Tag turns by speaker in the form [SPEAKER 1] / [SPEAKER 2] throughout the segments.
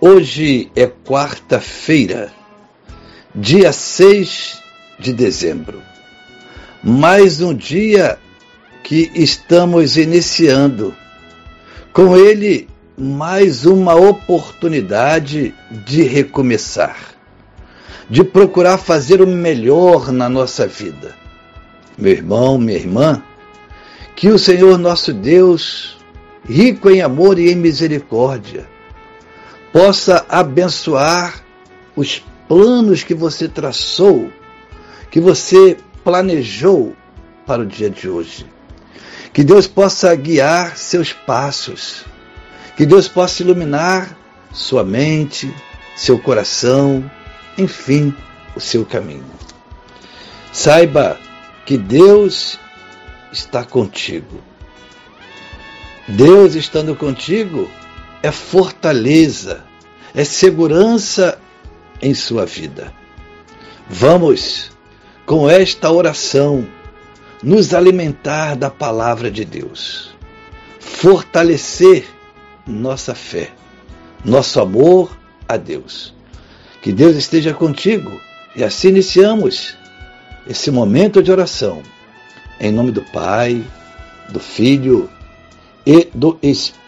[SPEAKER 1] Hoje é quarta-feira, dia 6 de dezembro. Mais um dia que estamos iniciando. Com ele, mais uma oportunidade de recomeçar, de procurar fazer o melhor na nossa vida. Meu irmão, minha irmã, que o Senhor nosso Deus, rico em amor e em misericórdia, possa abençoar os planos que você traçou, que você planejou para o dia de hoje. Que Deus possa guiar seus passos, que Deus possa iluminar sua mente, seu coração, enfim, o seu caminho. Saiba que Deus está contigo. Deus estando contigo é fortaleza, é segurança em sua vida. Vamos, com esta oração, nos alimentar da palavra de Deus, fortalecer nossa fé, nosso amor a Deus. Que Deus esteja contigo e assim iniciamos esse momento de oração. Em nome do Pai, do Filho e do Espírito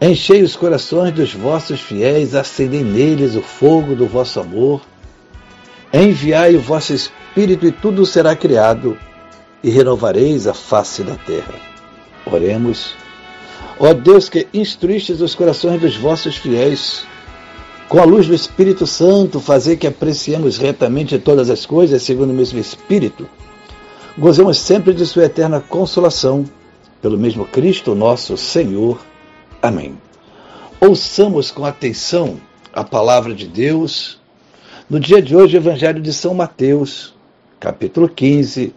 [SPEAKER 1] enchei os corações dos vossos fiéis, acendei neles o fogo do vosso amor. Enviai o vosso Espírito e tudo será criado, e renovareis a face da terra. Oremos. Ó Deus que instruístes os corações dos vossos fiéis, com a luz do Espírito Santo, fazer que apreciemos retamente todas as coisas segundo o mesmo Espírito, gozemos sempre de Sua eterna consolação, pelo mesmo Cristo nosso Senhor. Amém. Ouçamos com atenção a palavra de Deus. No dia de hoje, Evangelho de São Mateus, capítulo 15,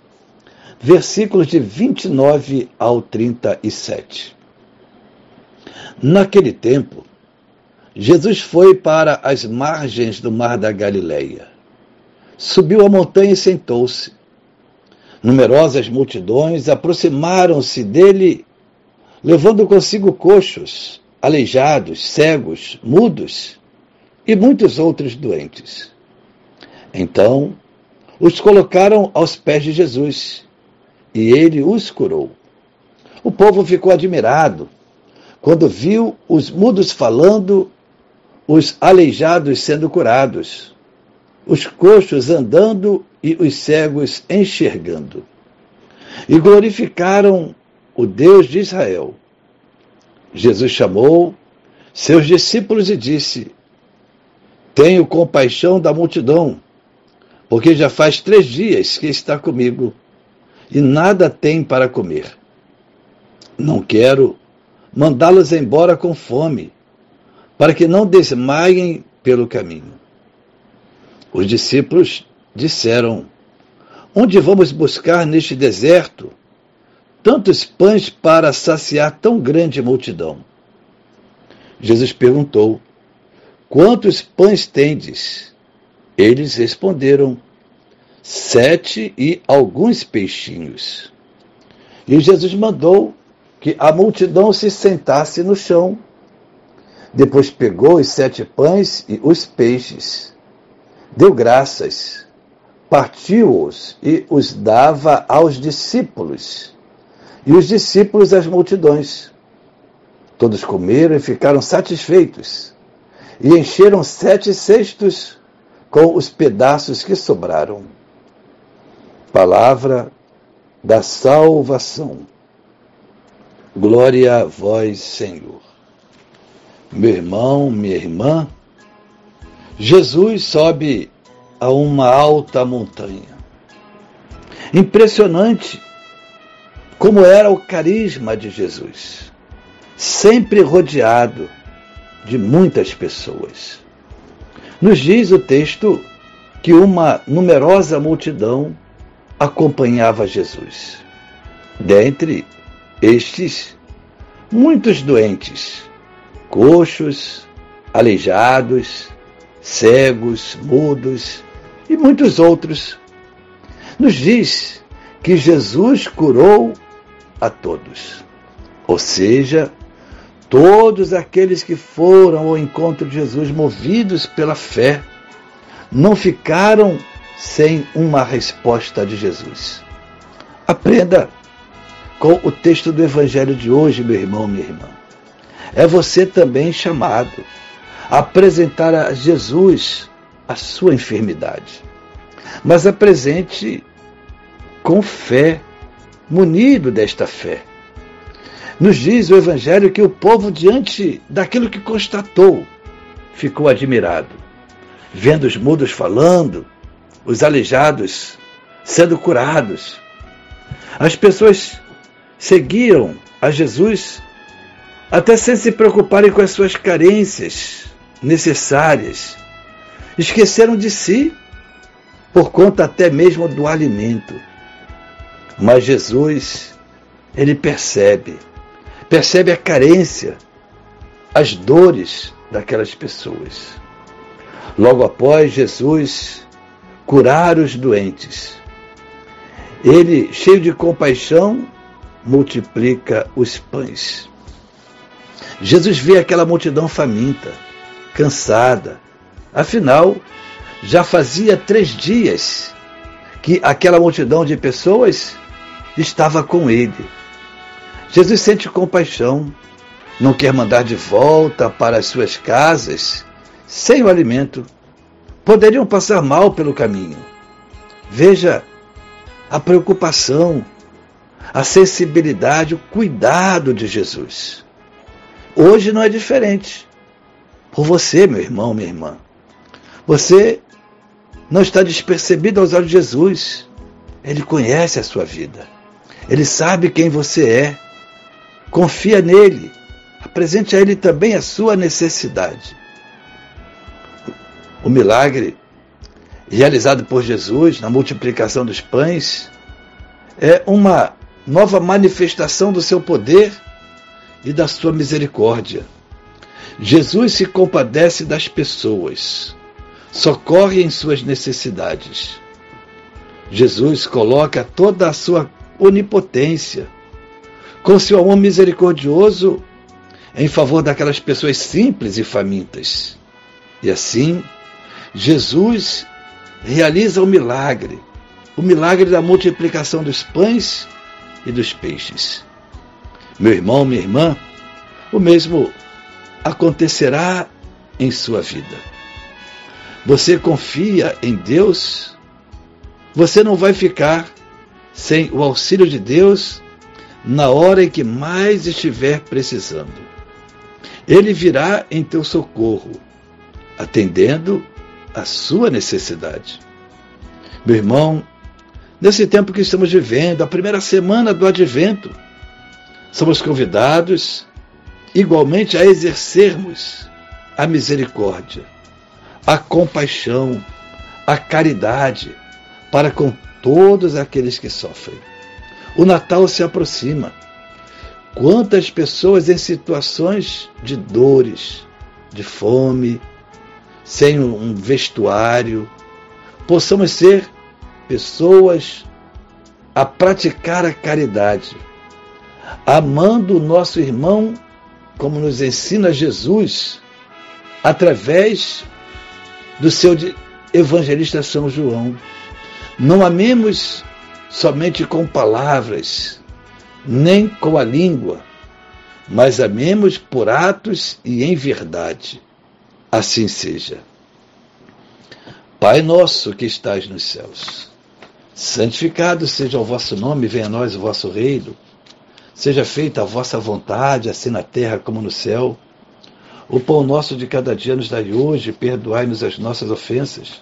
[SPEAKER 1] versículos de 29 ao 37. Naquele tempo, Jesus foi para as margens do mar da Galileia. Subiu a montanha e sentou-se. Numerosas multidões aproximaram-se dele, levando consigo coxos, aleijados, cegos, mudos e muitos outros doentes. Então, os colocaram aos pés de Jesus e ele os curou. O povo ficou admirado quando viu os mudos falando, os aleijados sendo curados, os coxos andando e os cegos enxergando. E glorificaram o Deus de Israel. Jesus chamou seus discípulos e disse: Tenho compaixão da multidão, porque já faz três dias que está comigo e nada tem para comer. Não quero mandá-los embora com fome, para que não desmaiem pelo caminho. Os discípulos disseram: Onde vamos buscar neste deserto tantos pães para saciar tão grande multidão? Jesus perguntou: Quantos pães tendes? Eles responderam: Sete e alguns peixinhos. E Jesus mandou que a multidão se sentasse no chão. Depois pegou os sete pães e os peixes, deu graças, partiu-os e os dava aos discípulos, e os discípulos às multidões. Todos comeram e ficaram satisfeitos, e encheram sete cestos com os pedaços que sobraram. Palavra da salvação. Glória a vós, Senhor. Meu irmão, minha irmã, Jesus sobe a uma alta montanha. Impressionante como era o carisma de Jesus, sempre rodeado de muitas pessoas. Nos diz o texto que uma numerosa multidão acompanhava Jesus. Dentre estes, muitos doentes, coxos, aleijados, cegos, mudos e muitos outros. Nos diz que Jesus curou a todos. Ou seja, todos aqueles que foram ao encontro de Jesus movidos pela fé não ficaram sem uma resposta de Jesus. Aprenda com o texto do Evangelho de hoje, meu irmão, minha irmã. É você também chamado a apresentar a Jesus a sua enfermidade. Mas apresente com fé, munido desta fé. Nos diz o Evangelho que o povo, diante daquilo que constatou, ficou admirado, vendo os mudos falando, os aleijados sendo curados. As pessoas seguiam a Jesus até sem se preocuparem com as suas carências necessárias. Esqueceram de si, por conta até mesmo do alimento. Mas Jesus, ele percebe, percebe a carência, as dores daquelas pessoas. Logo após Jesus curar os doentes, ele, cheio de compaixão, multiplica os pães. Jesus vê aquela multidão faminta, cansada. Afinal, já fazia três dias que aquela multidão de pessoas estava com ele. Jesus sente compaixão, não quer mandar de volta para as suas casas sem o alimento. Poderiam passar mal pelo caminho. Veja a preocupação, a sensibilidade, o cuidado de Jesus. Hoje não é diferente. Por você, meu irmão, minha irmã. Você não está despercebido aos olhos de Jesus. Ele conhece a sua vida. Ele sabe quem você é. Confia nele. Apresente a ele também a sua necessidade. O milagre realizado por Jesus na multiplicação dos pães é uma nova manifestação do seu poder e da sua misericórdia. Jesus se compadece das pessoas, socorre em suas necessidades. Jesus coloca toda a sua onipotência, com seu amor misericordioso, em favor daquelas pessoas simples e famintas. E assim, Jesus realiza o milagre, o milagre da multiplicação dos pães e dos peixes. Meu irmão, minha irmã, o mesmo acontecerá em sua vida. Você confia em Deus, você não vai ficar sem o auxílio de Deus na hora em que mais estiver precisando. Ele virá em teu socorro, atendendo a sua necessidade. Meu irmão, nesse tempo que estamos vivendo, a primeira semana do advento, somos convidados igualmente a exercermos a misericórdia, a compaixão, a caridade para com todos aqueles que sofrem. O Natal se aproxima. Quantas pessoas em situações de dores, de fome, sem um vestuário, possamos ser pessoas a praticar a caridade, amando o nosso irmão como nos ensina Jesus através do seu evangelista São João. Não amemos somente com palavras, nem com a língua, mas amemos por atos e em verdade. Assim seja. Pai nosso que estás nos céus, Santificado seja o vosso nome, venha a nós o vosso reino. Seja feita a vossa vontade, assim na terra como no céu. O pão nosso de cada dia nos dai hoje, perdoai-nos as nossas ofensas,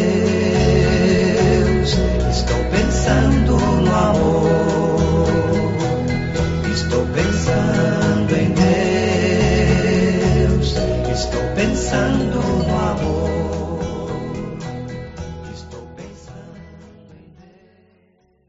[SPEAKER 2] pensando no amor.